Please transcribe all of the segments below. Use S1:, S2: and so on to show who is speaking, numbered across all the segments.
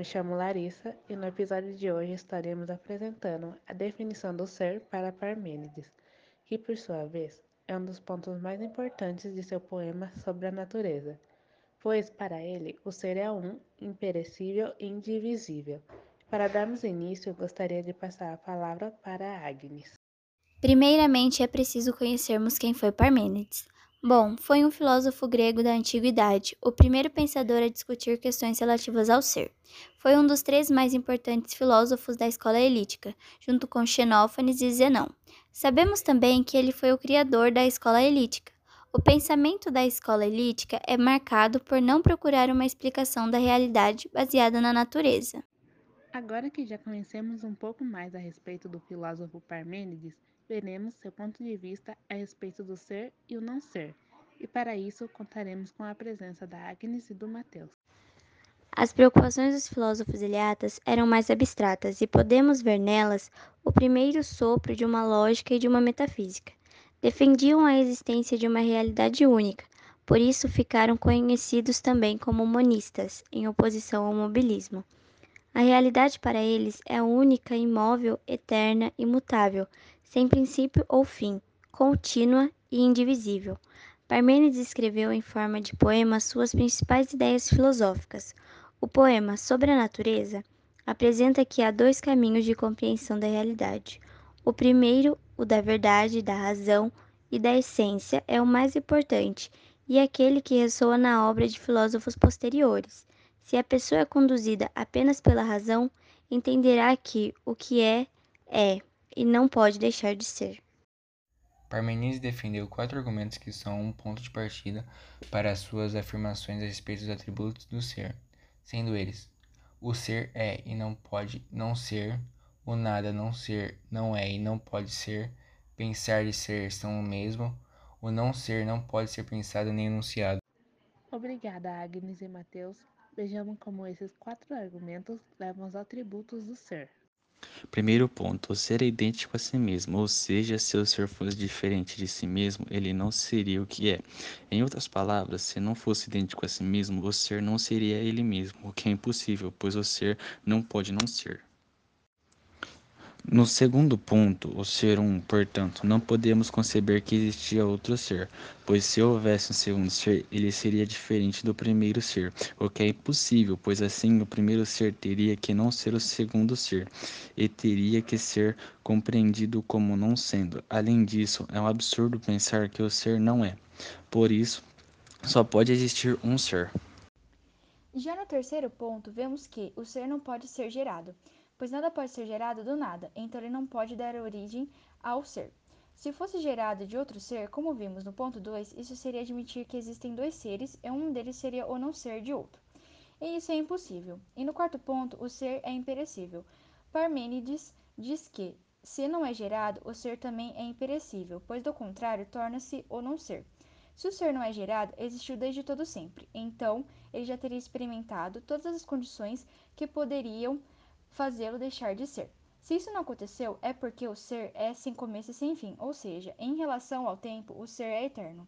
S1: me chamo Larissa e no episódio de hoje estaremos apresentando a definição do ser para Parmênides, que por sua vez é um dos pontos mais importantes de seu poema sobre a natureza, pois para ele o ser é um, imperecível e indivisível. Para darmos início, gostaria de passar a palavra para Agnes.
S2: Primeiramente é preciso conhecermos quem foi Parmênides. Bom, foi um filósofo grego da antiguidade, o primeiro pensador a discutir questões relativas ao ser. Foi um dos três mais importantes filósofos da escola elítica, junto com Xenófanes e Zenão. Sabemos também que ele foi o criador da escola elítica. O pensamento da escola elítica é marcado por não procurar uma explicação da realidade baseada na natureza.
S1: Agora que já conhecemos um pouco mais a respeito do filósofo Parmênides, veremos seu ponto de vista a respeito do ser e o não ser, e para isso contaremos com a presença da Agnes e do Mateus.
S2: As preocupações dos filósofos iliatas eram mais abstratas e podemos ver nelas o primeiro sopro de uma lógica e de uma metafísica. Defendiam a existência de uma realidade única, por isso ficaram conhecidos também como monistas, em oposição ao mobilismo. A realidade para eles é única, imóvel, eterna, imutável, sem princípio ou fim, contínua e indivisível. Parmênides escreveu em forma de poema suas principais ideias filosóficas. O poema Sobre a Natureza apresenta que há dois caminhos de compreensão da realidade. O primeiro, o da verdade, da razão e da essência, é o mais importante e é aquele que ressoa na obra de filósofos posteriores. Se a pessoa é conduzida apenas pela razão, entenderá que o que é, é, e não pode deixar de ser.
S3: Parmenides defendeu quatro argumentos que são um ponto de partida para as suas afirmações a respeito dos atributos do ser, sendo eles: o ser é e não pode não ser, o nada não ser não é e não pode ser, pensar e ser são o mesmo, o não ser não pode ser pensado nem enunciado.
S1: Obrigada, Agnes e Mateus. Vejamos como esses quatro argumentos levam aos atributos do ser.
S4: Primeiro ponto, o ser é idêntico a si mesmo, ou seja, se o ser fosse diferente de si mesmo, ele não seria o que é. Em outras palavras, se não fosse idêntico a si mesmo, o ser não seria ele mesmo, o que é impossível, pois o ser não pode não ser. No segundo ponto, o ser um, portanto, não podemos conceber que existia outro ser, pois se houvesse um segundo ser, ele seria diferente do primeiro ser, o que é impossível, pois assim o primeiro ser teria que não ser o segundo ser, e teria que ser compreendido como não sendo. Além disso, é um absurdo pensar que o ser não é. Por isso, só pode existir um ser.
S5: Já no terceiro ponto, vemos que o ser não pode ser gerado pois nada pode ser gerado do nada, então ele não pode dar origem ao ser. Se fosse gerado de outro ser, como vimos no ponto 2, isso seria admitir que existem dois seres e um deles seria o não ser de outro. E isso é impossível. E no quarto ponto, o ser é imperecível. Parmênides diz que, se não é gerado, o ser também é imperecível, pois do contrário torna-se o não ser. Se o ser não é gerado, existiu desde todo sempre. Então, ele já teria experimentado todas as condições que poderiam fazê-lo deixar de ser. Se isso não aconteceu, é porque o ser é sem começo e sem fim, ou seja, em relação ao tempo, o ser é eterno.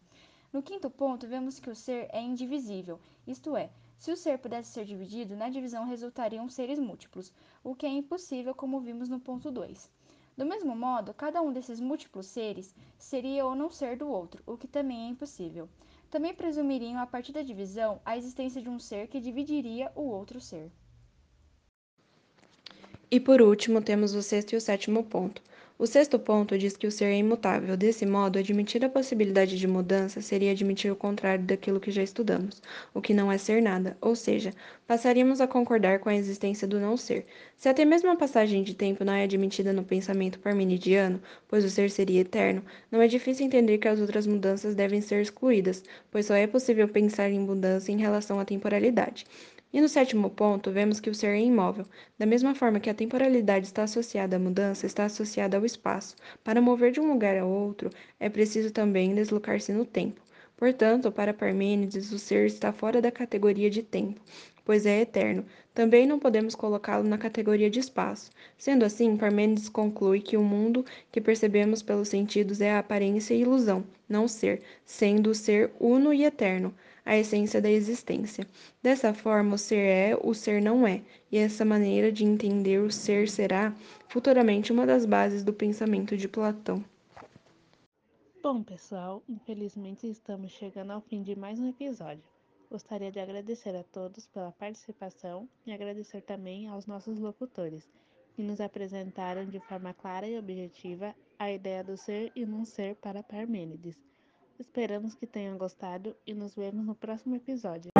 S5: No quinto ponto, vemos que o ser é indivisível, isto é, se o ser pudesse ser dividido, na divisão resultariam seres múltiplos, o que é impossível, como vimos no ponto 2. Do mesmo modo, cada um desses múltiplos seres seria ou não ser do outro, o que também é impossível. Também presumiriam, a partir da divisão, a existência de um ser que dividiria o outro ser.
S6: E por último, temos o sexto e o sétimo ponto. O sexto ponto diz que o ser é imutável. Desse modo, admitir a possibilidade de mudança seria admitir o contrário daquilo que já estudamos, o que não é ser nada, ou seja, passaríamos a concordar com a existência do não ser. Se até mesmo a passagem de tempo não é admitida no pensamento parmenidiano, pois o ser seria eterno, não é difícil entender que as outras mudanças devem ser excluídas, pois só é possível pensar em mudança em relação à temporalidade. E no sétimo ponto, vemos que o ser é imóvel. Da mesma forma que a temporalidade está associada à mudança, está associada ao espaço. Para mover de um lugar a outro, é preciso também deslocar-se no tempo. Portanto, para Parmênides, o ser está fora da categoria de tempo, pois é eterno. Também não podemos colocá-lo na categoria de espaço. Sendo assim, Parmênides conclui que o mundo que percebemos pelos sentidos é a aparência e ilusão, não ser, sendo o ser uno e eterno. A essência da existência. Dessa forma, o ser é, o ser não é, e essa maneira de entender o ser será, futuramente, uma das bases do pensamento de Platão.
S1: Bom, pessoal, infelizmente estamos chegando ao fim de mais um episódio. Gostaria de agradecer a todos pela participação e agradecer também aos nossos locutores, que nos apresentaram de forma clara e objetiva a ideia do ser e não ser para Parmênides. Esperamos que tenham gostado e nos vemos no próximo episódio.